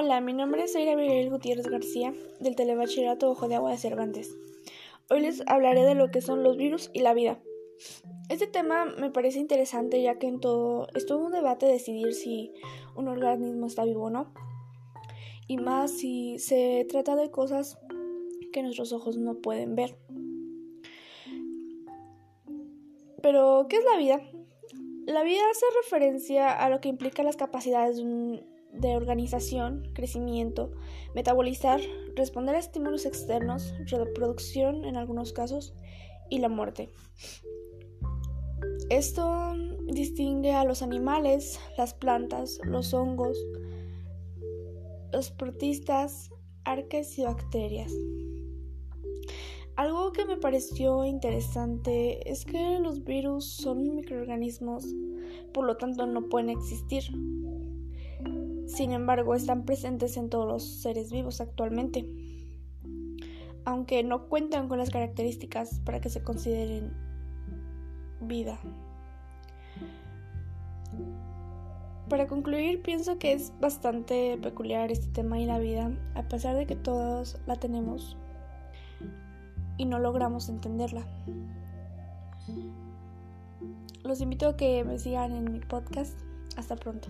Hola, mi nombre es Aira Miguel Gutiérrez García, del Telebachillerato Ojo de Agua de Cervantes. Hoy les hablaré de lo que son los virus y la vida. Este tema me parece interesante ya que en todo es todo un debate decidir si un organismo está vivo o no. Y más si se trata de cosas que nuestros ojos no pueden ver. Pero, ¿qué es la vida? La vida hace referencia a lo que implica las capacidades de un de organización, crecimiento, metabolizar, responder a estímulos externos, reproducción en algunos casos y la muerte. Esto distingue a los animales, las plantas, los hongos, los protistas, arques y bacterias. Algo que me pareció interesante es que los virus son microorganismos, por lo tanto no pueden existir. Sin embargo, están presentes en todos los seres vivos actualmente, aunque no cuentan con las características para que se consideren vida. Para concluir, pienso que es bastante peculiar este tema y la vida, a pesar de que todos la tenemos y no logramos entenderla. Los invito a que me sigan en mi podcast. Hasta pronto.